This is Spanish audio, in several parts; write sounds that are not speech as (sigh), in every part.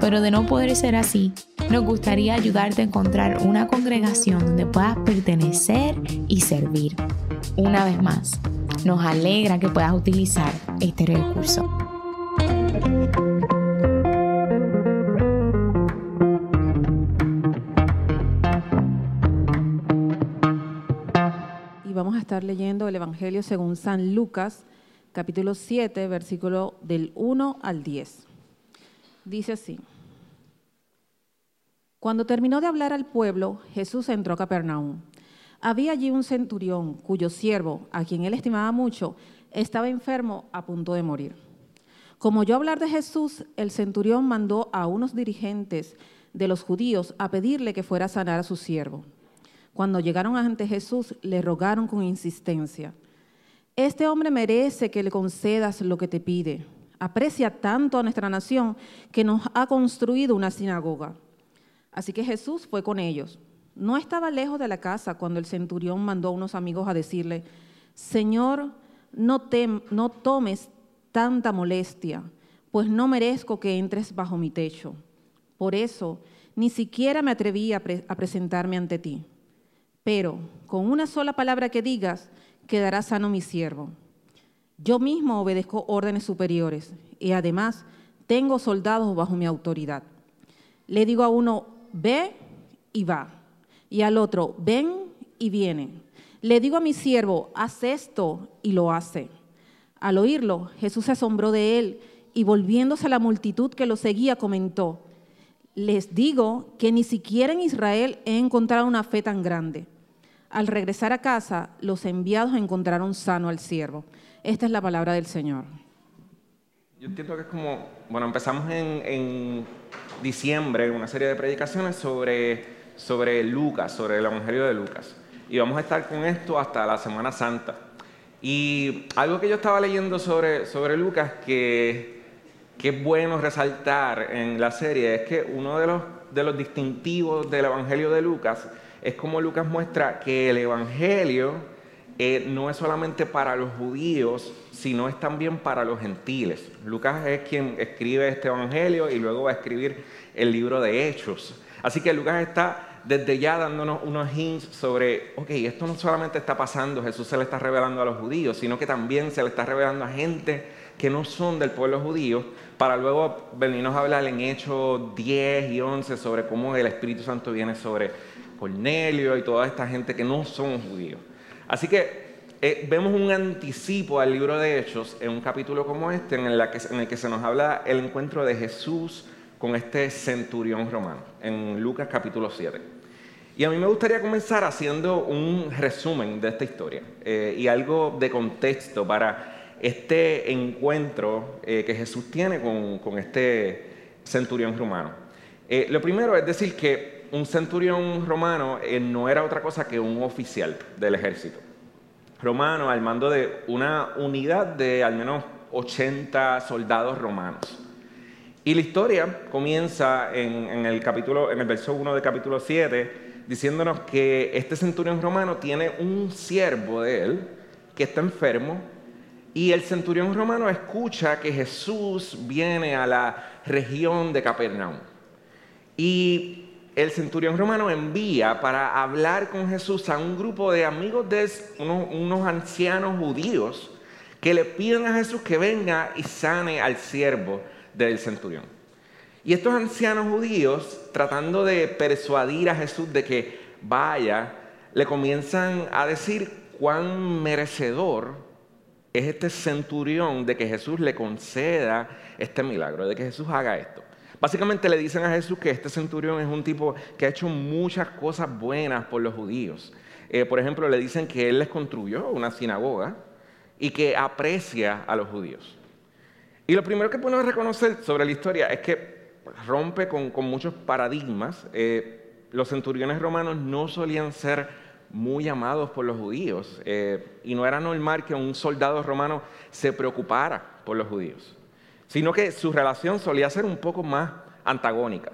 pero de no poder ser así, nos gustaría ayudarte a encontrar una congregación donde puedas pertenecer y servir. Una vez más, nos alegra que puedas utilizar este recurso. estar leyendo el Evangelio según San Lucas, capítulo 7, versículo del 1 al 10. Dice así. Cuando terminó de hablar al pueblo, Jesús entró a Capernaum. Había allí un centurión cuyo siervo, a quien él estimaba mucho, estaba enfermo a punto de morir. Como oyó hablar de Jesús, el centurión mandó a unos dirigentes de los judíos a pedirle que fuera a sanar a su siervo. Cuando llegaron ante Jesús, le rogaron con insistencia, este hombre merece que le concedas lo que te pide. Aprecia tanto a nuestra nación que nos ha construido una sinagoga. Así que Jesús fue con ellos. No estaba lejos de la casa cuando el centurión mandó a unos amigos a decirle, Señor, no, no tomes tanta molestia, pues no merezco que entres bajo mi techo. Por eso, ni siquiera me atreví a presentarme ante ti pero con una sola palabra que digas, quedará sano mi siervo. Yo mismo obedezco órdenes superiores y además tengo soldados bajo mi autoridad. Le digo a uno, ve y va, y al otro, ven y viene. Le digo a mi siervo, haz esto y lo hace. Al oírlo, Jesús se asombró de él y volviéndose a la multitud que lo seguía, comentó, les digo que ni siquiera en Israel he encontrado una fe tan grande. Al regresar a casa, los enviados encontraron sano al siervo. Esta es la palabra del Señor. Yo entiendo que es como, bueno, empezamos en, en diciembre una serie de predicaciones sobre, sobre Lucas, sobre el Evangelio de Lucas. Y vamos a estar con esto hasta la Semana Santa. Y algo que yo estaba leyendo sobre, sobre Lucas que, que es bueno resaltar en la serie es que uno de los, de los distintivos del Evangelio de Lucas es como Lucas muestra que el Evangelio eh, no es solamente para los judíos, sino es también para los gentiles. Lucas es quien escribe este Evangelio y luego va a escribir el libro de Hechos. Así que Lucas está desde ya dándonos unos hints sobre, ok, esto no solamente está pasando, Jesús se le está revelando a los judíos, sino que también se le está revelando a gente que no son del pueblo judío, para luego venirnos a hablar en Hechos 10 y 11 sobre cómo el Espíritu Santo viene sobre Cornelio y toda esta gente que no son judíos. Así que eh, vemos un anticipo al libro de Hechos en un capítulo como este, en, el que, se nos habla el encuentro de Jesús con este centurión romano, en Lucas capítulo 7. Y a mí me gustaría comenzar haciendo un resumen de esta historia eh, y algo de contexto para este encuentro eh, que Jesús tiene con, con este centurión romano. lo primero es decir que un centurión romano eh, no era otra cosa que un oficial del ejército romano al mando de una unidad de al menos 80 soldados romanos. Y la historia comienza en, el capítulo, en el verso 1 del capítulo 7, diciéndonos que este centurión romano tiene un siervo de él que está enfermo y el centurión romano escucha que Jesús viene a la región de Capernaum. Y el centurión romano envía para hablar con Jesús a un grupo de amigos de unos, ancianos judíos que le piden a Jesús que venga y sane al siervo del centurión. Y estos ancianos judíos, tratando de persuadir a Jesús de que vaya, le comienzan a decir cuán merecedor es este centurión de que Jesús le conceda este milagro, de que Jesús haga esto. Básicamente le dicen a Jesús que este centurión es un tipo que ha hecho muchas cosas buenas por los judíos. Eh, por ejemplo, le dicen que él les construyó una sinagoga y que aprecia a los judíos. Y lo primero que podemos reconocer sobre la historia es que rompe con, muchos paradigmas. Eh, los centuriones romanos no solían ser muy amados por los judíos eh, y no era normal que un soldado romano se preocupara por los judíos, sino que su relación solía ser un poco más antagónica.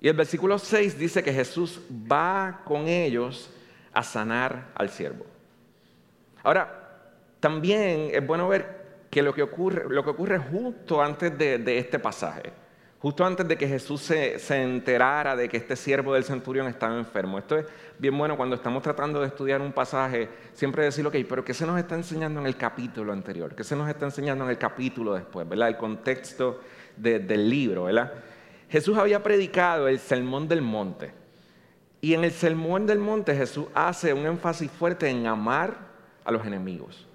Y el versículo 6 dice que Jesús va con ellos a sanar al siervo. Ahora, también es bueno ver que lo que ocurre, justo antes de, este pasaje, justo antes de que Jesús se, enterara de que este siervo del centurión estaba enfermo. Esto es bien bueno cuando estamos tratando de estudiar un pasaje, siempre decir, ok, pero ¿qué se nos está enseñando en el capítulo anterior? ¿Qué se nos está enseñando en el capítulo después? ¿Verdad? El contexto del libro, ¿verdad? Jesús había predicado el sermón del monte. Y en el sermón del monte Jesús hace un énfasis fuerte en amar a los enemigos.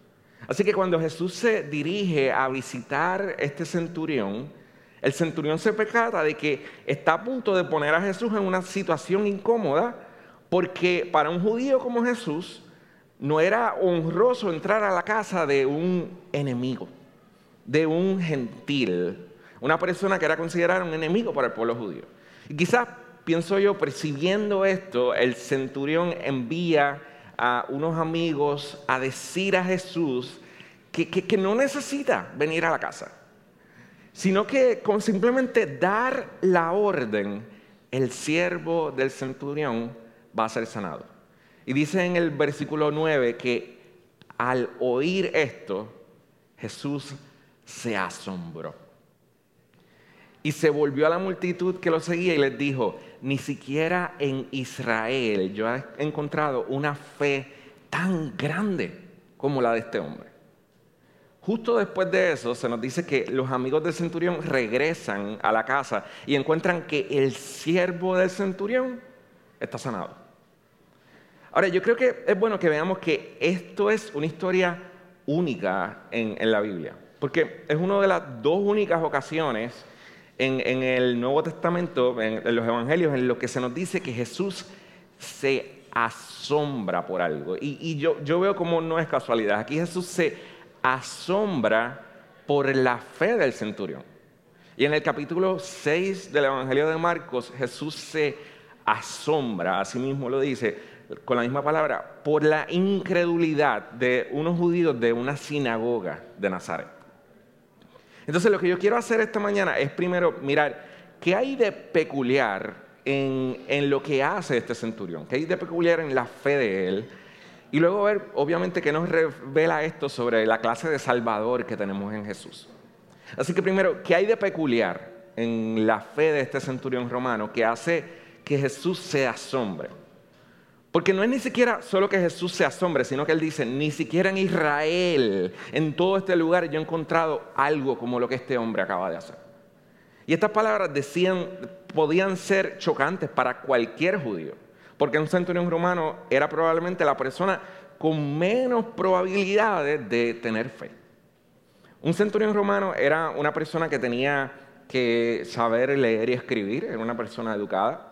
Así que cuando Jesús se dirige a visitar este centurión, el centurión se percata de que está a punto de poner a Jesús en una situación incómoda, porque para un judío como Jesús no era honroso entrar a la casa de un enemigo, de un gentil, una persona que era considerada un enemigo para el pueblo judío. Y quizás, pienso yo, percibiendo esto, el centurión envía a unos amigos a decir a Jesús que, que, no necesita venir a la casa, sino que con simplemente dar la orden, el siervo del centurión va a ser sanado. Y dice en el versículo 9 que al oír esto, Jesús se asombró. Y se volvió a la multitud que lo seguía y les dijo, ni siquiera en Israel yo he encontrado una fe tan grande como la de este hombre. Justo después de eso se nos dice que los amigos del centurión regresan a la casa y encuentran que el siervo del centurión está sanado. Ahora, yo creo que es bueno que veamos que esto es una historia única en, la Biblia, porque es una de las dos únicas ocasiones en, el Nuevo Testamento, en, los Evangelios, en lo que se nos dice que Jesús se asombra por algo. Y, yo, yo veo como no es casualidad. Aquí Jesús se asombra por la fe del centurión. Y en el capítulo 6 del Evangelio de Marcos, Jesús se asombra, así mismo lo dice, con la misma palabra, por la incredulidad de unos judíos de una sinagoga de Nazaret. Entonces lo que yo quiero hacer esta mañana es primero mirar qué hay de peculiar en, lo que hace este centurión, qué hay de peculiar en la fe de él. Y luego ver, obviamente, qué nos revela esto sobre la clase de Salvador que tenemos en Jesús. Así que primero, ¿qué hay de peculiar en la fe de este centurión romano que hace que Jesús se asombre? Porque no es ni siquiera solo que Jesús se asombre, sino que Él dice, ni siquiera en Israel, en todo este lugar, yo he encontrado algo como lo que este hombre acaba de hacer. Y estas palabras decían, podían ser chocantes para cualquier judío, porque un centurión romano era probablemente la persona con menos probabilidades de tener fe. Un centurión romano era una persona que tenía que saber leer y escribir, era una persona educada,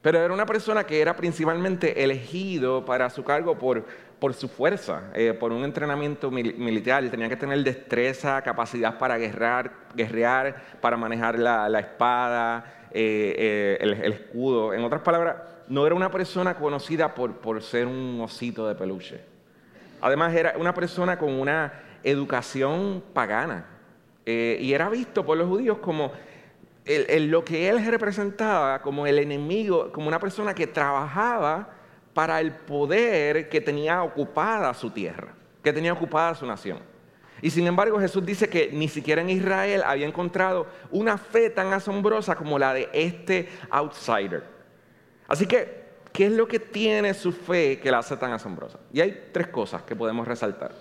pero era una persona que era principalmente elegido para su cargo por, su fuerza, eh, por un entrenamiento militar. Tenía que tener destreza, capacidad para guerrear, guerrear para manejar la, espada, eh, eh, el, el, escudo. En otras palabras, no era una persona conocida por, por ser un osito de peluche. Además, era una persona con una educación pagana. y era visto por los judíos como lo que él representaba como el enemigo, como una persona que trabajaba para el poder que tenía ocupada su tierra, que tenía ocupada su nación. Y sin embargo Jesús dice que ni siquiera en Israel había encontrado una fe tan asombrosa como la de este outsider. Así que, ¿qué es lo que tiene su fe que la hace tan asombrosa? Y hay tres cosas que podemos resaltar.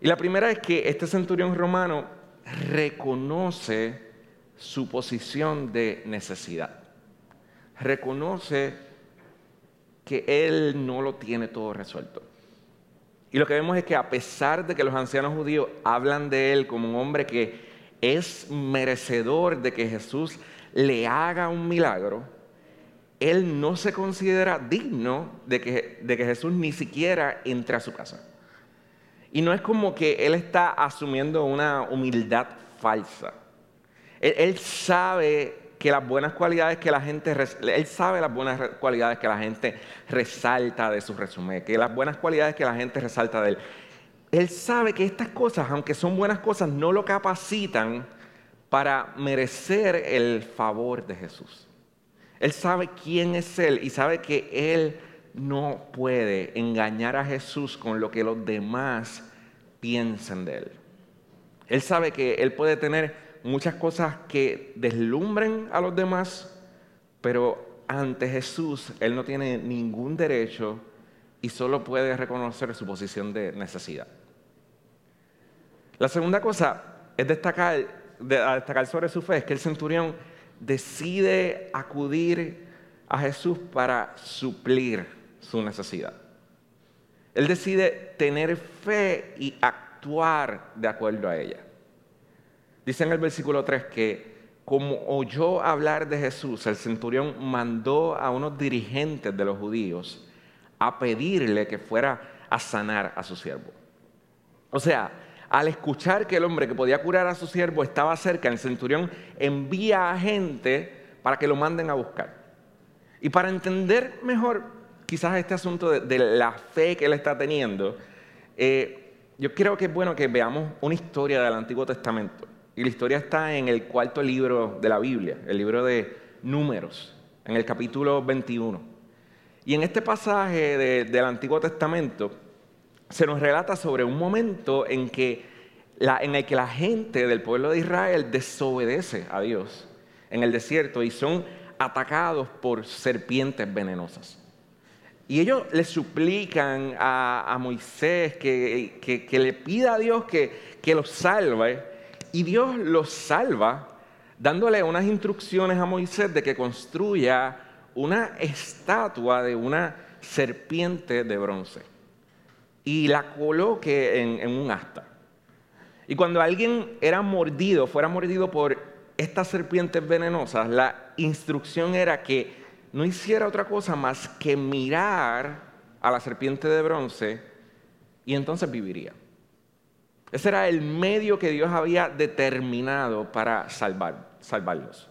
Y la primera es que este centurión romano reconoce su posición de necesidad. Reconoce que él no lo tiene todo resuelto. Y lo que vemos es que a pesar de que los ancianos judíos hablan de él como un hombre que es merecedor de que Jesús le haga un milagro, él no se considera digno de que, Jesús ni siquiera entre a su casa. Y no es como que él está asumiendo una humildad falsa. Él, sabe que que las buenas cualidades que la gente, él sabe las buenas cualidades que la gente resalta de su resumen, que las buenas cualidades que la gente resalta de él. Él sabe que estas cosas, aunque son buenas cosas, no lo capacitan para merecer el favor de Jesús. Él sabe quién es Él y sabe que Él no puede engañar a Jesús con lo que los demás piensen de Él. Él sabe que Él puede tener muchas cosas que deslumbren a los demás, pero ante Jesús Él no tiene ningún derecho y solo puede reconocer su posición de necesidad. La segunda cosa es destacar, destacar sobre su fe, es que el centurión decide acudir a Jesús para suplir su necesidad. Él decide tener fe y actuar de acuerdo a ella. Dice en el versículo 3 que como oyó hablar de Jesús, el centurión mandó a unos dirigentes de los judíos a pedirle que fuera a sanar a su siervo. O sea, al escuchar que el hombre que podía curar a su siervo estaba cerca, el centurión envía a gente para que lo manden a buscar. Y para entender mejor quizás este asunto de, la fe que él está teniendo, eh, yo creo que es bueno que veamos una historia del Antiguo Testamento. Y la historia está en el cuarto libro de la Biblia, el libro de Números, en el capítulo 21. Y en este pasaje del Antiguo Testamento se nos relata sobre un momento en, que en el que la gente del pueblo de Israel desobedece a Dios en el desierto y son atacados por serpientes venenosas. Y ellos le suplican a, Moisés que, le pida a Dios que, que los salve. Y Dios los salva dándole unas instrucciones a Moisés de que construya una estatua de una serpiente de bronce y la coloque en, un asta. Y cuando alguien era mordido, fuera mordido por estas serpientes venenosas, la instrucción era que no hiciera otra cosa más que mirar a la serpiente de bronce y entonces viviría. Ese era el medio que Dios había determinado para salvar, salvarlos.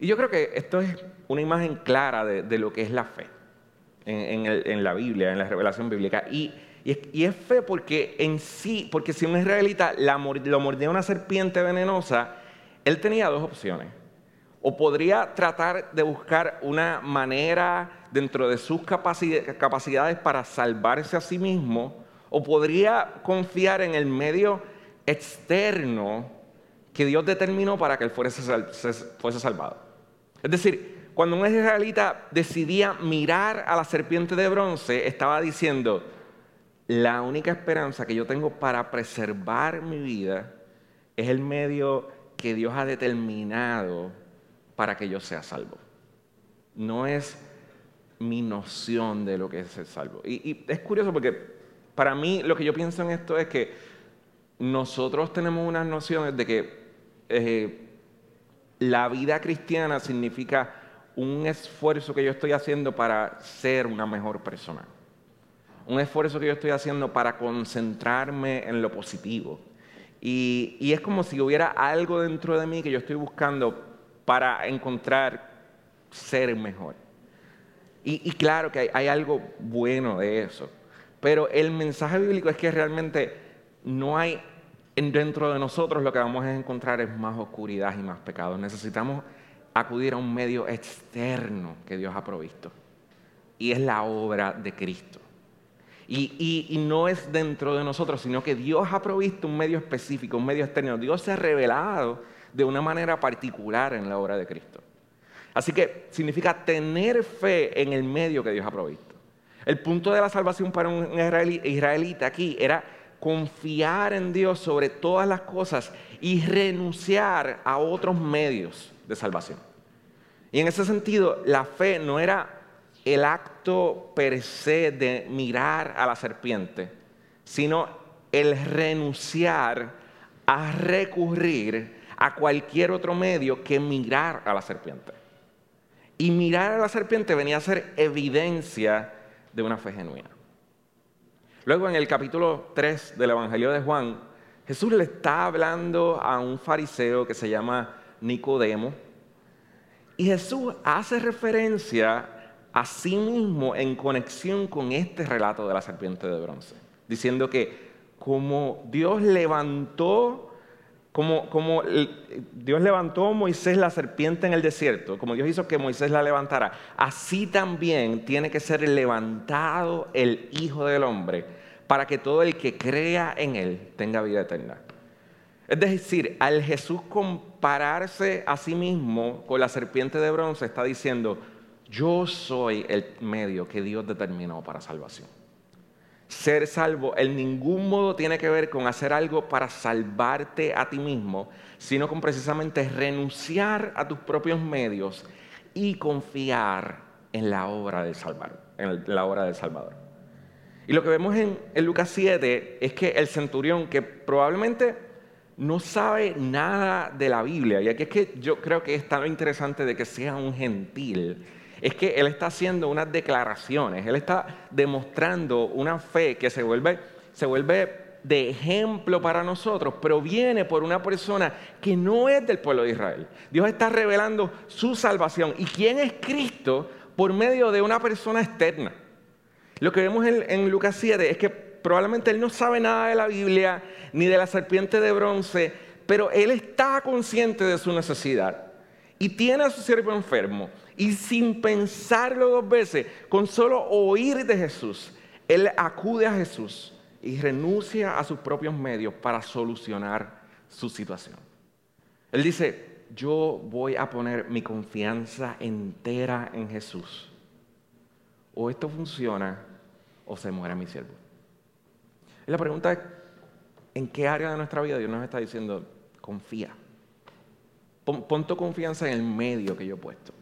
Y yo creo que esto es una imagen clara de, lo que es la fe en, la Biblia, en la revelación bíblica. Y, es, fe porque en sí, porque si un israelita lo mordía una serpiente venenosa, él tenía dos opciones o podría tratar de buscar una manera dentro de sus capacidades para salvarse a sí mismo, o podría confiar en el medio externo que Dios determinó para que él fuese salvado. Es decir, cuando un israelita decidía mirar a la serpiente de bronce, estaba diciendo, la única esperanza que yo tengo para preservar mi vida es el medio que Dios ha determinado para que yo sea salvo. No es mi noción de lo que es ser salvo. Y, es curioso porque para mí lo que yo pienso en esto es que nosotros tenemos unas nociones de que eh, la vida cristiana significa un esfuerzo que yo estoy haciendo para ser una mejor persona. Un esfuerzo que yo estoy haciendo para concentrarme en lo positivo. Y, es como si hubiera algo dentro de mí que yo estoy buscando para encontrar ser mejor. Y, claro que hay, algo bueno de eso, pero el mensaje bíblico es que realmente no hay dentro de nosotros lo que vamos a encontrar es más oscuridad y más pecados. Necesitamos acudir a un medio externo que Dios ha provisto. Y es la obra de Cristo. Y, y, no es dentro de nosotros, sino que Dios ha provisto un medio específico, un medio externo. Dios se ha revelado de una manera particular en la obra de Cristo. Así que significa tener fe en el medio que Dios ha provisto. El punto de la salvación para un israelita aquí era confiar en Dios sobre todas las cosas y renunciar a otros medios de salvación. Y en ese sentido, la fe no era el acto per se de mirar a la serpiente, sino el renunciar a recurrir a cualquier otro medio que mirar a la serpiente. Y mirar a la serpiente venía a ser evidencia de una fe genuina. Luego en el capítulo 3 del Evangelio de Juan, Jesús le está hablando a un fariseo que se llama Nicodemo. Y Jesús hace referencia a sí mismo en conexión con este relato de la serpiente de bronce, diciendo que como Dios levantó como, como, Dios levantó a Moisés la serpiente en el desierto, como Dios hizo que Moisés la levantara, así también tiene que ser levantado el Hijo del Hombre para que todo el que crea en Él tenga vida eterna. Es decir, al Jesús compararse a sí mismo con la serpiente de bronce, está diciendo, yo soy el medio que Dios determinó para salvación. Ser salvo en ningún modo tiene que ver con hacer algo para salvarte a ti mismo, sino con precisamente renunciar a tus propios medios y confiar en la obra del Salvador. Y lo que vemos en, en Lucas 7 es que el centurión, que probablemente no sabe nada de la Biblia, y aquí es que yo creo que es tan interesante de que sea un gentil, es que él está haciendo unas declaraciones, él está demostrando una fe que se vuelve, se vuelve de ejemplo para nosotros, pero viene por una persona que no es del pueblo de Israel. Dios está revelando su salvación. ¿Y quién es Cristo? Por medio de una persona externa. Lo que vemos en, en Lucas 7 es que probablemente él no sabe nada de la Biblia ni de la serpiente de bronce, pero él está consciente de su necesidad y tiene a su siervo enfermo y sin pensarlo dos veces, con solo oír de Jesús, él acude a Jesús y renuncia a sus propios medios para solucionar su situación. Él dice, yo voy a poner mi confianza entera en Jesús. O esto funciona o se muere mi siervo. La pregunta es, ¿en qué área de nuestra vida Dios nos está diciendo, confía? Pon, tu confianza en el medio que yo he puesto.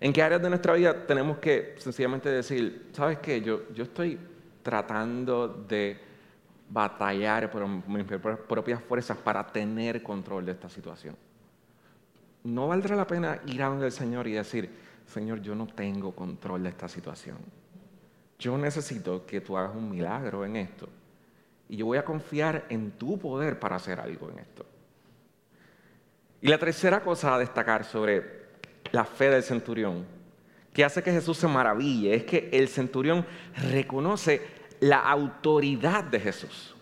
¿En qué áreas de nuestra vida tenemos que sencillamente decir, sabes qué, yo, yo estoy tratando de batallar por mis propias fuerzas para tener control de esta situación? ¿No valdrá la pena ir a donde el Señor y decir, Señor, yo no tengo control de esta situación? Yo necesito que tú hagas un milagro en esto. Y yo voy a confiar en tu poder para hacer algo en esto. Y la tercera cosa a destacar sobre la fe del centurión, que hace que Jesús se maraville, es que el centurión reconoce la autoridad de Jesús.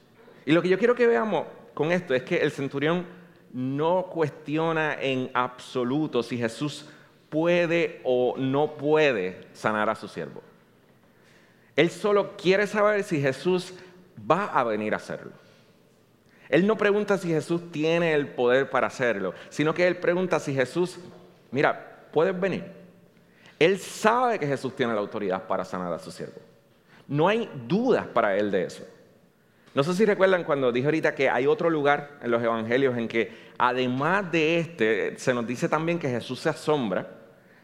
Y lo que yo quiero que veamos con esto es que el centurión no cuestiona en absoluto si Jesús puede o no puede sanar a su siervo. Él solo quiere saber si Jesús va a venir a hacerlo. Él no pregunta si Jesús tiene el poder para hacerlo, sino que él pregunta si Jesús, mira, puedes venir. Él sabe que Jesús tiene la autoridad para sanar a su siervo. No hay dudas para él de eso. No sé si recuerdan cuando dije ahorita que hay otro lugar en los evangelios en que además de este se nos dice también que Jesús se asombra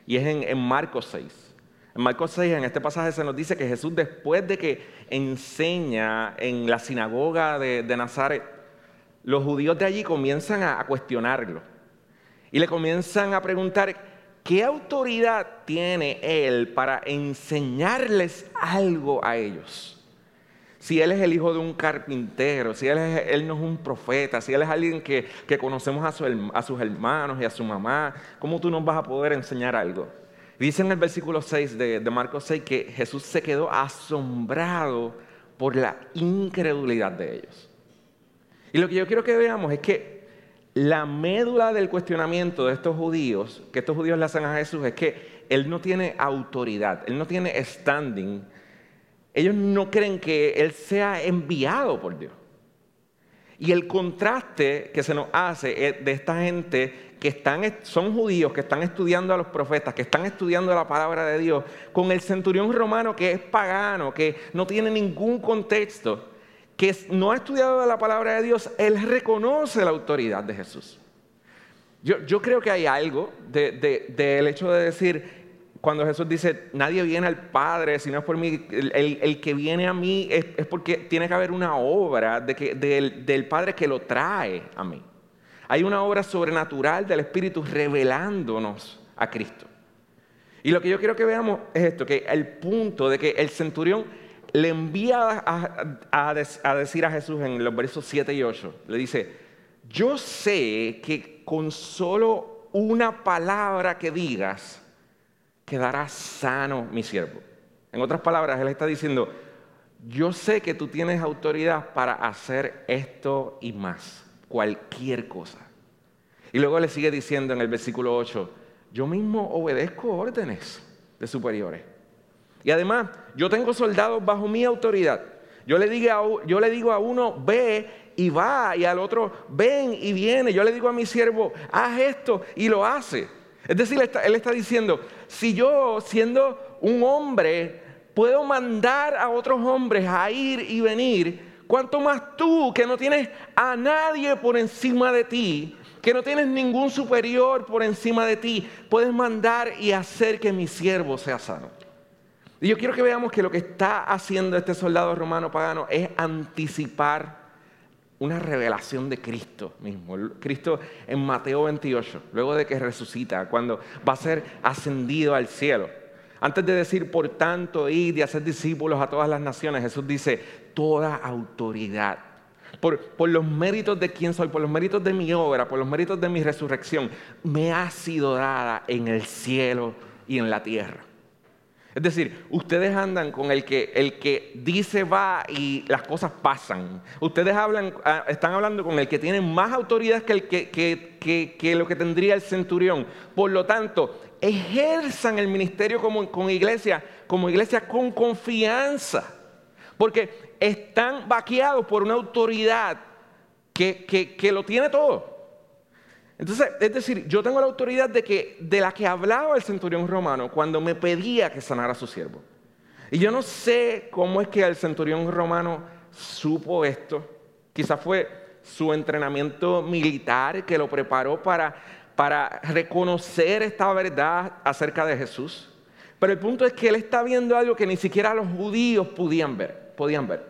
y es en, Marcos 6. En Marcos 6, en este pasaje se nos dice que Jesús después de que enseña en la sinagoga de, Nazaret, los judíos de allí comienzan a cuestionarlo y le comienzan a preguntar, ¿qué autoridad tiene Él para enseñarles algo a ellos? Si Él es el hijo de un carpintero, si Él, no es un profeta, si Él es alguien que, conocemos a, sus hermanos y a su mamá, ¿cómo tú nos vas a poder enseñar algo? Dice en el versículo 6 de, Marcos 6 que Jesús se quedó asombrado por la incredulidad de ellos. Y lo que yo quiero que veamos es que la médula del cuestionamiento de estos judíos, que estos judíos le hacen a Jesús, es que Él no tiene autoridad, Él no tiene standing. Ellos no creen que Él sea enviado por Dios. Y el contraste que se nos hace de esta gente que están, son judíos, que están estudiando a los profetas, que están estudiando la palabra de Dios, con el centurión romano que es pagano, que no tiene ningún contexto que no ha estudiado la palabra de Dios, él reconoce la autoridad de Jesús. Yo, creo que hay algo del hecho de decir, cuando Jesús dice, nadie viene al Padre si no es por mí, el, que viene a mí es, porque tiene que haber una obra de que, del, del Padre que lo trae a mí. Hay una obra sobrenatural del Espíritu revelándonos a Cristo. Y lo que yo quiero que veamos es esto, que el punto de que el centurión le envía a, decir a Jesús en los versos 7 y 8, le dice, yo sé que con solo una palabra que digas, quedará sano mi siervo. En otras palabras, Él está diciendo, yo sé que tú tienes autoridad para hacer esto y más, cualquier cosa. Y luego le sigue diciendo en el versículo 8, yo mismo obedezco órdenes de superiores. Y además, yo tengo soldados bajo mi autoridad. Yo le, digo a, uno, ve y va, y al otro, ven y viene. Yo le digo a mi siervo, haz esto y lo hace. Es decir, él está diciendo, si yo siendo un hombre puedo mandar a otros hombres a ir y venir, cuanto más tú que no tienes a nadie por encima de ti, que no tienes ningún superior por encima de ti, puedes mandar y hacer que mi siervo sea sano. Y yo quiero que veamos que lo que está haciendo este soldado romano pagano es anticipar una revelación de Cristo mismo. Cristo en Mateo 28, luego de que resucita, cuando va a ser ascendido al cielo. Antes de decir, por tanto, ir y hacer discípulos a todas las naciones, Jesús dice, toda autoridad. Por, por, los méritos de quién soy, por los méritos de mi obra, por los méritos de mi resurrección, me ha sido dada en el cielo y en la tierra. Es decir, ustedes andan con el que, el que dice va y las cosas pasan. Ustedes hablan, ah, están hablando con el que tiene más autoridad que, el que, que, lo que tendría el centurión. Por lo tanto, ejerzan el ministerio como, con iglesia, como iglesia con confianza. Porque están vaqueados por una autoridad que lo tiene todo. Entonces, es decir, yo tengo la autoridad de, que, de la que hablaba el centurión romano cuando me pedía que sanara a su siervo. Y yo no sé cómo es que el centurión romano supo esto. Quizás fue su entrenamiento militar que lo preparó para, para reconocer esta verdad acerca de Jesús. Pero el punto es que él está viendo algo que ni siquiera los judíos podían ver, podían ver.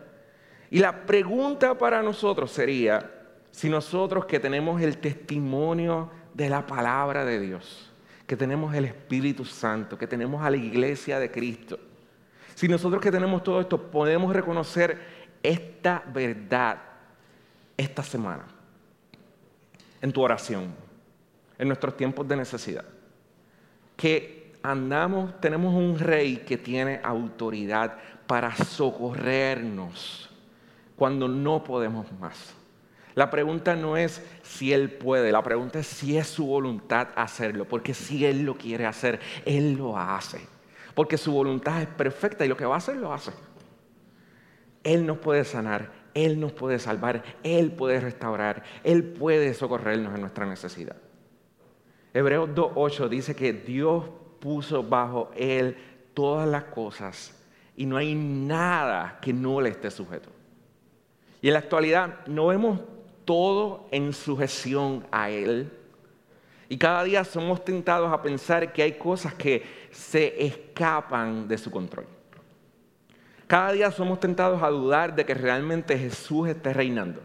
Y la pregunta para nosotros sería, si nosotros que tenemos el testimonio de la palabra de Dios, que tenemos el Espíritu Santo, que tenemos a la iglesia de Cristo, si nosotros que tenemos todo esto podemos reconocer esta verdad esta semana, en tu oración, en nuestros tiempos de necesidad, que andamos, tenemos un rey que tiene autoridad para socorrernos cuando no podemos más la pregunta no es si Él puede, la pregunta es si es su voluntad hacerlo, porque si Él lo quiere hacer, Él lo hace, porque su voluntad es perfecta y lo que va a hacer lo hace. Él nos puede sanar, Él nos puede salvar, Él puede restaurar, Él puede socorrernos en nuestra necesidad. Hebreos 2.8 dice que Dios puso bajo Él todas las cosas y no hay nada que no le esté sujeto. Y en la actualidad no vemos todo en sujeción a Él. Y cada día somos tentados a pensar que hay cosas que se escapan de su control. Cada día somos tentados a dudar de que realmente Jesús esté reinando.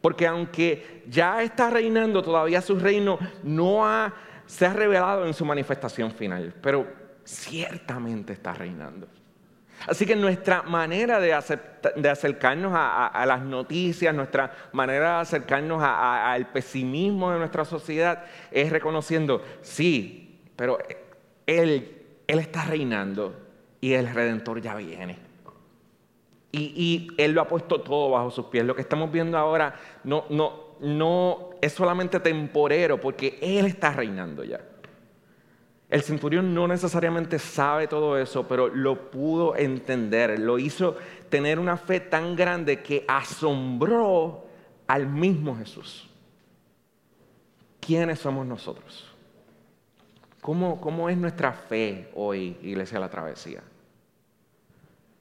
Porque aunque ya está reinando, todavía su reino no se ha revelado en su manifestación final. Pero ciertamente está reinando. Así que nuestra manera de, acercarnos a, las noticias, nuestra manera de acercarnos al pesimismo de nuestra sociedad es reconociendo, sí, pero Él, él está reinando y el Redentor ya viene. Y, Él lo ha puesto todo bajo sus pies. Lo que estamos viendo ahora no, no, no es solamente temporero porque Él está reinando ya. El centurión no necesariamente sabe todo eso, pero lo pudo entender, lo hizo tener una fe tan grande que asombró al mismo Jesús. ¿Quiénes somos nosotros? ¿Cómo, cómo es nuestra fe hoy, Iglesia de la Travesía?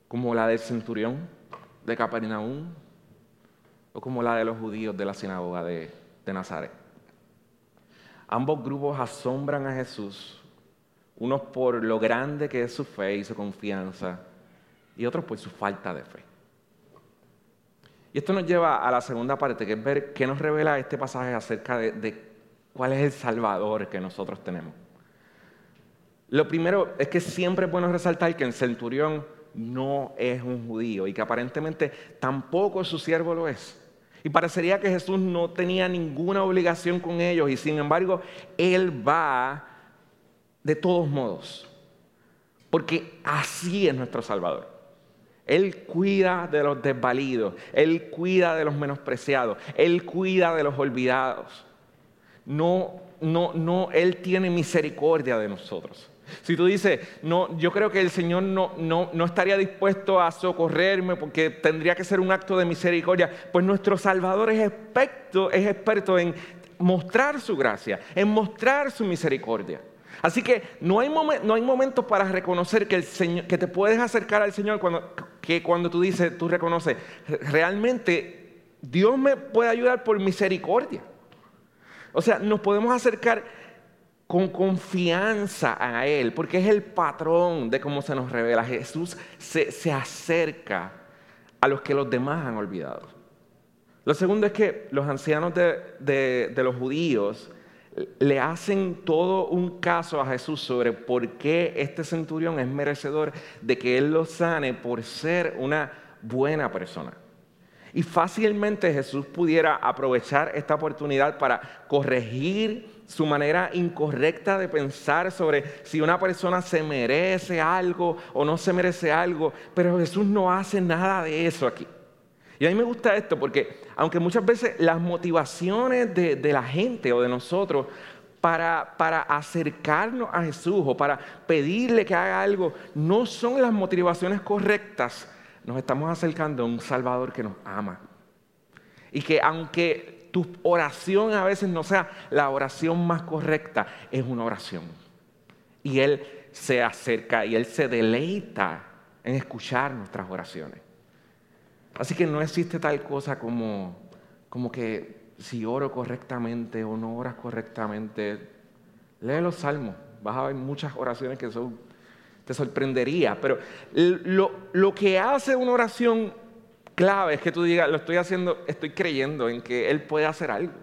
¿Como la del centurión de Capernaum? ¿O como la de los judíos de la sinagoga de, de Nazaret? Ambos grupos asombran a Jesús unos por lo grande que es su fe y su confianza, y otros por su falta de fe. Y esto nos lleva a la segunda parte, que es ver qué nos revela este pasaje acerca de, cuál es el Salvador que nosotros tenemos. Lo primero es que siempre es bueno resaltar que el centurión no es un judío y que aparentemente tampoco su siervo lo es. Y parecería que Jesús no tenía ninguna obligación con ellos y sin embargo Él va de todos modos. Porque así es nuestro Salvador. Él cuida de los desvalidos, Él cuida de los menospreciados, Él cuida de los olvidados. No, no, no, Él tiene misericordia de nosotros. Si tú dices, no, yo creo que el Señor no, no, no, estaría dispuesto a socorrerme porque tendría que ser un acto de misericordia, pues nuestro Salvador es experto, es experto en mostrar su gracia, en mostrar su misericordia. Así que no hay, no hay momentos para reconocer que, el Señor, que te puedes acercar al Señor cuando, que cuando tú dices, tú reconoces, realmente Dios me puede ayudar por misericordia. O sea, nos podemos acercar con confianza a Él, porque es el patrón de cómo se nos revela. Jesús se, acerca a los que los demás han olvidado. Lo segundo es que los ancianos de los judíos le hacen todo un caso a Jesús sobre por qué este centurión es merecedor de que él lo sane por ser una buena persona. Y fácilmente Jesús pudiera aprovechar esta oportunidad para corregir su manera incorrecta de pensar sobre si una persona se merece algo o no se merece algo, pero Jesús no hace nada de eso aquí. Y a mí me gusta esto porque aunque muchas veces las motivaciones de, la gente o de nosotros para, acercarnos a Jesús o para pedirle que haga algo no son las motivaciones correctas, nos estamos acercando a un Salvador que nos ama. Y que aunque tu oración a veces no sea la oración más correcta, es una oración. Y Él se acerca y Él se deleita en escuchar nuestras oraciones. Así que no existe tal cosa como, como que si oro correctamente o no oras correctamente, lee los salmos. Vas a ver muchas oraciones que son, te sorprendería. Pero lo, lo que hace una oración clave es que tú digas, lo estoy haciendo, estoy creyendo en que Él puede hacer algo.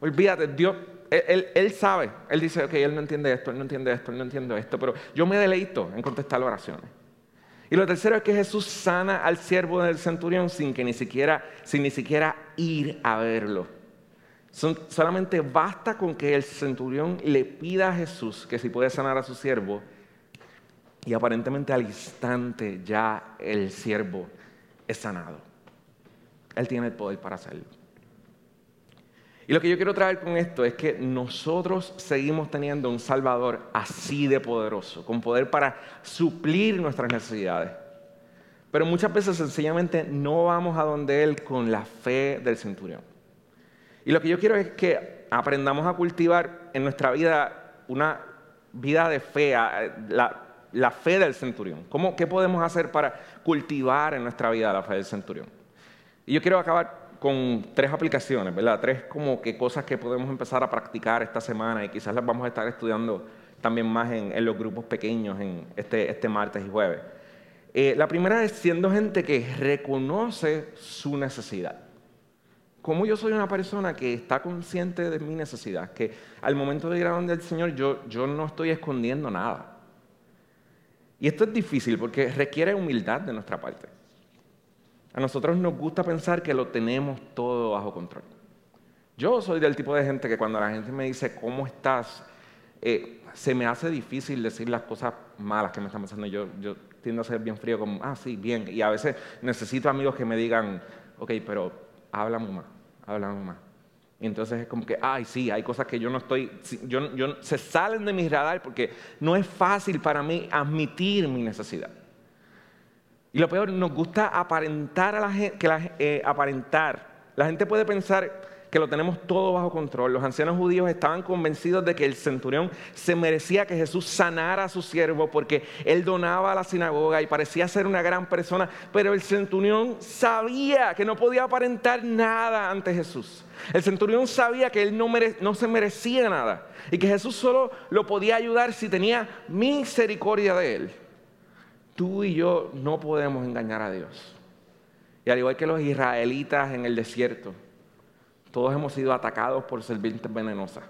Olvídate, Dios, él, él, sabe, Él dice, ok, Él no entiende esto, Él no entiende esto, Él no entiende esto, pero yo me deleito en contestar oraciones. Y lo tercero es que Jesús sana al siervo del centurión sin que ni siquiera, sin ni siquiera ir a verlo. solamente basta con que el centurión le pida a Jesús que si puede sanar a su siervo y aparentemente al instante ya el siervo es sanado. Él tiene el poder para hacerlo. Y lo que yo quiero traer con esto es que nosotros seguimos teniendo un Salvador así de poderoso, con poder para suplir nuestras necesidades. Pero muchas veces sencillamente no vamos a donde Él con la fe del centurión. Y lo que yo quiero es que aprendamos a cultivar en nuestra vida una vida de fe, la, la fe del centurión. ¿Cómo, ¿Qué podemos hacer para cultivar en nuestra vida la fe del centurión? Y yo quiero acabar con tres aplicaciones, ¿verdad? Tres como que cosas que podemos empezar a practicar esta semana y quizás las vamos a estar estudiando también más en, los grupos pequeños en este, este martes y jueves. Eh, la primera es siendo gente que reconoce su necesidad. Como yo soy una persona que está consciente de mi necesidad, que al momento de ir a donde el Señor yo, yo no estoy escondiendo nada. Y esto es difícil porque requiere humildad de nuestra parte. A nosotros nos gusta pensar que lo tenemos todo bajo control. Yo soy del tipo de gente que cuando la gente me dice, ¿cómo estás? Eh, se me hace difícil decir las cosas malas que me están pasando. Yo, tiendo a ser bien frío, como, ah, sí, bien. Y a veces necesito amigos que me digan, ok, pero háblame más, háblame más. Y entonces es como que, ay, sí, hay cosas que yo no estoy, yo, yo, se salen de mi radar porque no es fácil para mí admitir mi necesidad. Y lo peor, nos gusta aparentar a la gente, eh, aparentar. La gente puede pensar que lo tenemos todo bajo control. Los ancianos judíos estaban convencidos de que el centurión se merecía que Jesús sanara a su siervo porque él donaba a la sinagoga y parecía ser una gran persona, pero el centurión sabía que no podía aparentar nada ante Jesús. El centurión sabía que él no se merecía nada y que Jesús solo lo podía ayudar si tenía misericordia de él tú y yo no podemos engañar a Dios. Y al igual que los israelitas en el desierto, todos hemos sido atacados por serpientes venenosas.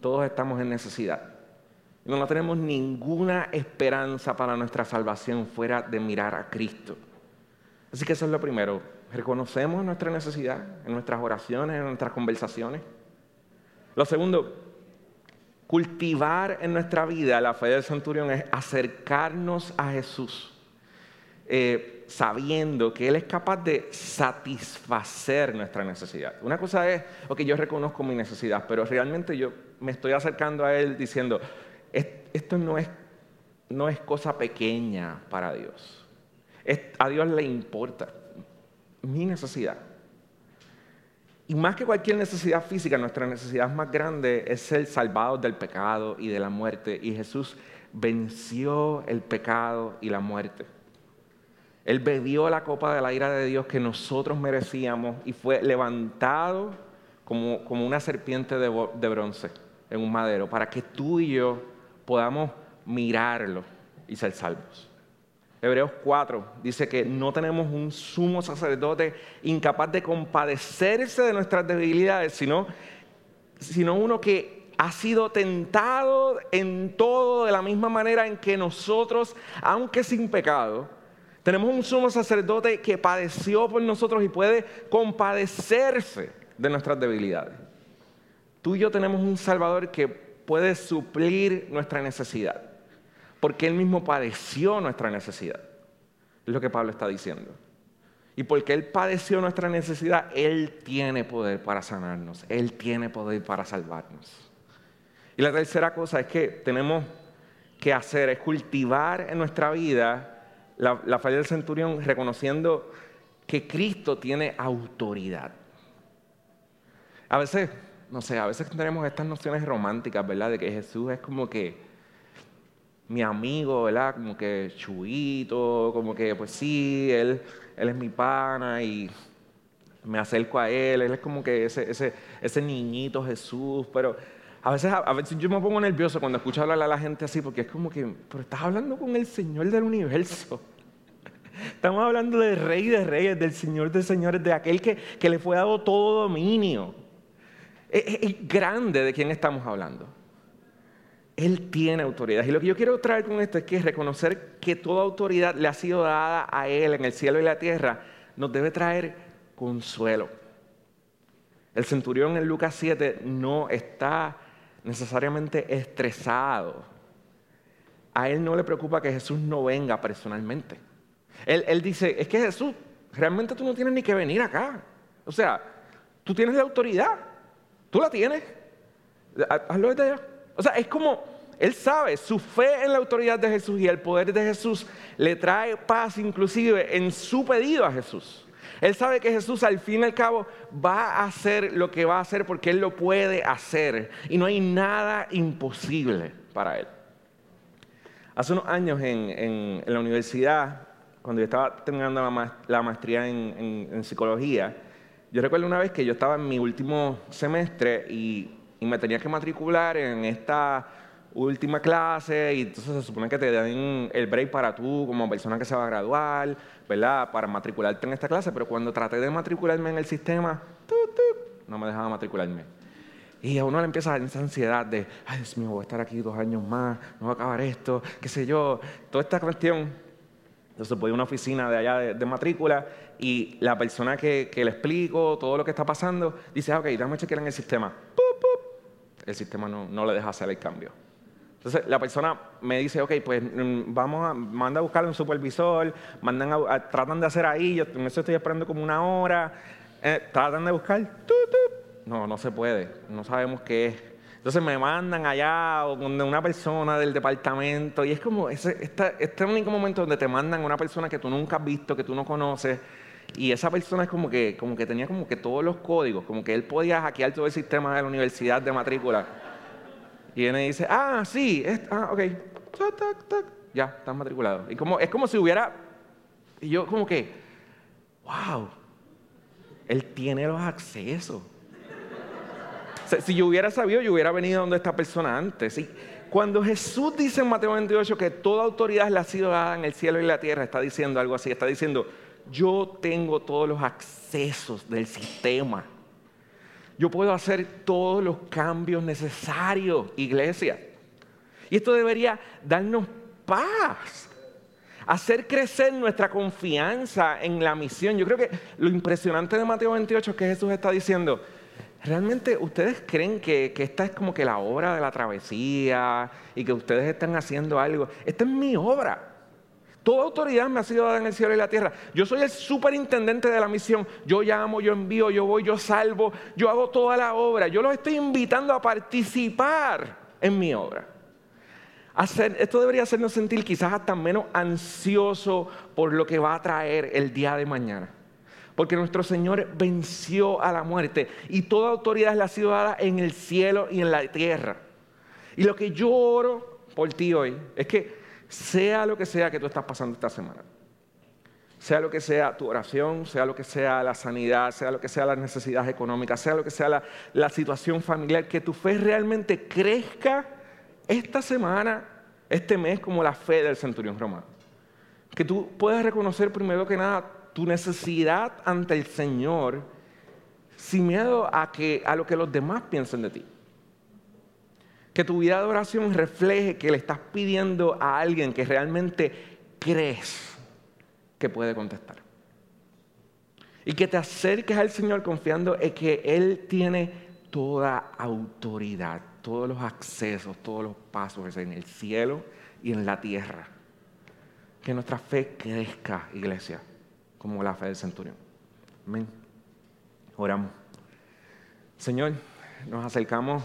Todos estamos en necesidad. Y no tenemos ninguna esperanza para nuestra salvación fuera de mirar a Cristo. Así que eso es lo primero. reconocemos nuestra necesidad en nuestras oraciones, en nuestras conversaciones. Lo segundo, cultivar en nuestra vida la fe del centurión es acercarnos a Jesús, eh, sabiendo que Él es capaz de satisfacer nuestra necesidad. Una cosa es, ok, yo reconozco mi necesidad, pero realmente yo me estoy acercando a Él diciendo, esto no es, no es cosa pequeña para Dios. a Dios le importa mi necesidad. Y más que cualquier necesidad física, nuestra necesidad más grande es ser salvados del pecado y de la muerte. Y Jesús venció el pecado y la muerte. Él bebió la copa de la ira de Dios que nosotros merecíamos y fue levantado como, como una serpiente de, de bronce en un madero para que tú y yo podamos mirarlo y ser salvos. Hebreos 4 dice que no tenemos un sumo sacerdote incapaz de compadecerse de nuestras debilidades, sino, sino uno que ha sido tentado en todo de la misma manera en que nosotros, aunque sin pecado, tenemos un sumo sacerdote que padeció por nosotros y puede compadecerse de nuestras debilidades. Tú y yo tenemos un Salvador que puede suplir nuestra necesidad porque Él mismo padeció nuestra necesidad. Es lo que Pablo está diciendo. Y porque Él padeció nuestra necesidad, Él tiene poder para sanarnos. Él tiene poder para salvarnos. Y la tercera cosa es que tenemos que hacer, es cultivar en nuestra vida la, la fe del centurión reconociendo que Cristo tiene autoridad. A veces, no sé, a veces tenemos estas nociones románticas, ¿verdad? De que Jesús es como que mi amigo, ¿verdad? Como que chuito, como que pues sí, él, él es mi pana y me acerco a él, él es como que ese, ese, ese niñito Jesús, pero a veces, a veces yo me pongo nervioso cuando escucho hablar a la gente así, porque es como que, pero estás hablando con el Señor del universo. (laughs) Estamos hablando del Rey de Reyes, del Señor de Señores, de aquel que, que le fue dado todo dominio. Es, es grande de quién estamos hablando. Él tiene autoridad. Y lo que yo quiero traer con esto es que reconocer que toda autoridad le ha sido dada a Él en el cielo y la tierra nos debe traer consuelo. El centurión en Lucas 7 no está necesariamente estresado. A él no le preocupa que Jesús no venga personalmente. Él, él dice, es que Jesús, realmente tú no tienes ni que venir acá. O sea, tú tienes la autoridad. Tú la tienes. Hazlo desde allá. O sea, es como, él sabe, su fe en la autoridad de Jesús y el poder de Jesús le trae paz inclusive en su pedido a Jesús. Él sabe que Jesús al fin y al cabo va a hacer lo que va a hacer porque Él lo puede hacer y no hay nada imposible para Él. Hace unos años en, la universidad, cuando yo estaba terminando la, maestría en, en psicología, yo recuerdo una vez que yo estaba en mi último semestre y y me tenía que matricular en esta última clase y entonces se supone que te den el break para tú como persona que se va a graduar, ¿verdad? Para matricularte en esta clase, pero cuando traté de matricularme en el sistema, no me dejaba matricularme. Y a uno le empieza esa ansiedad de, ay Dios mío, voy a estar aquí dos años más, no va a acabar esto, qué sé yo, toda esta cuestión. Entonces voy a una oficina de allá de, matrícula y la persona que, le explico todo lo que está pasando dice, ah, ok, dame chequear en el sistema el sistema no, le deja hacer el cambio. Entonces la persona me dice, ok, pues mm, vamos a, manda a buscar un supervisor, mandan a, tratan de hacer ahí, yo en eso estoy esperando como una hora, eh, tratan de buscar, no, no se puede, no sabemos qué es. Entonces me mandan allá o donde una persona del departamento y es como ese, este único momento donde te mandan a una persona que tú nunca has visto, que tú no conoces y esa persona es como que, como que tenía como que todos los códigos, como que él podía hackear todo el sistema de la universidad de matrícula. Y él me dice, ah, sí, ah, ok, ya, estás matriculado. Y como, es como si hubiera, y yo como que, wow, él tiene los accesos. si yo hubiera sabido, yo hubiera venido donde esta persona antes. Y cuando Jesús dice en Mateo 28 que toda autoridad le ha sido dada en el cielo y la tierra, está diciendo algo así, está diciendo, yo tengo todos los accesos del sistema. Yo puedo hacer todos los cambios necesarios, iglesia. Y esto debería darnos paz. hacer crecer nuestra confianza en la misión. Yo creo que lo impresionante de Mateo 28 es que Jesús está diciendo, ¿realmente ustedes creen que, esta es como que la obra de la travesía y que ustedes están haciendo algo? Esta es mi obra. Toda autoridad me ha sido dada en el cielo y la tierra. Yo soy el superintendente de la misión. Yo llamo, yo envío, yo voy, yo salvo, yo hago toda la obra. Yo los estoy invitando a participar en mi obra. Hacer, esto debería hacernos sentir quizás hasta menos ansioso por lo que va a traer el día de mañana. Porque nuestro Señor venció a la muerte y toda autoridad le ha sido dada en el cielo y en la tierra. Y lo que yo oro por ti hoy es que sea lo que sea que tú estás pasando esta semana, sea lo que sea tu oración, sea lo que sea la sanidad, sea lo que sea las necesidades económicas, sea lo que sea la, situación familiar, que tu fe realmente crezca esta semana, este mes, como la fe del centurión romano. Que tú puedas reconocer primero que nada tu necesidad ante el Señor sin miedo a, que, a lo que los demás piensen de ti. Que tu vida de oración refleje que le estás pidiendo a alguien que realmente crees que puede contestar. Y que te acerques al Señor confiando en que Él tiene toda autoridad, todos los accesos, todos los pasos en el cielo y en la tierra. Que nuestra fe crezca, iglesia, como la fe del centurión. Amén. Oramos. Señor, nos acercamos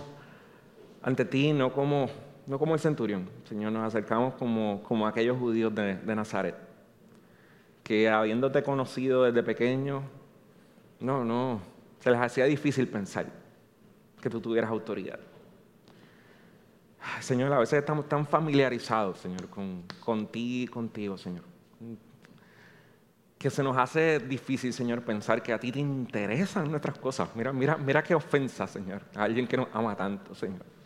ante ti no como, el centurión, Señor, nos acercamos como, aquellos judíos de, de Nazaret, que habiéndote conocido desde pequeño, no, no, se les hacía difícil pensar que tú tuvieras autoridad. Señor, a veces estamos tan familiarizados, Señor, con, con ti y contigo, Señor, que se nos hace difícil, Señor, pensar que a ti te interesan nuestras cosas. Mira, mira, mira qué ofensa, Señor, a alguien que nos ama tanto, Señor.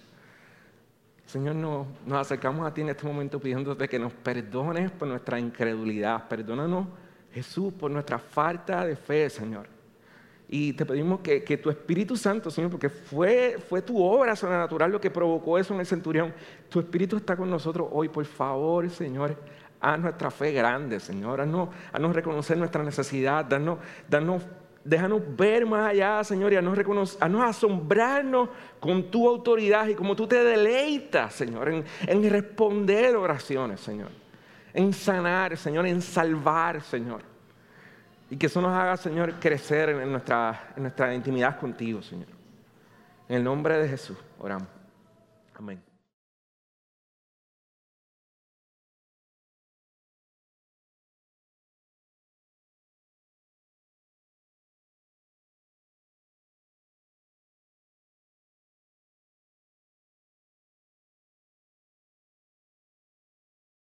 Señor, nos, acercamos a ti en este momento pidiéndote que nos perdones por nuestra incredulidad. Perdónanos, Jesús, por nuestra falta de fe, Señor. Y te pedimos que, tu Espíritu Santo, Señor, porque fue, fue tu obra sobrenatural lo que provocó eso en el centurión. Tu Espíritu está con nosotros hoy. Por favor, Señor, haz nuestra fe grande, Señor. Haznos, haznos reconocer nuestra necesidad. Danos, danos déjanos ver más allá, Señor, y a nos, asombrarnos con tu autoridad y como tú te deleitas, Señor, en, responder oraciones, Señor, en sanar, Señor, en salvar, Señor. Y que eso nos haga, Señor, crecer nuestra, en nuestra intimidad contigo, Señor. En el nombre de Jesús, oramos. Amén.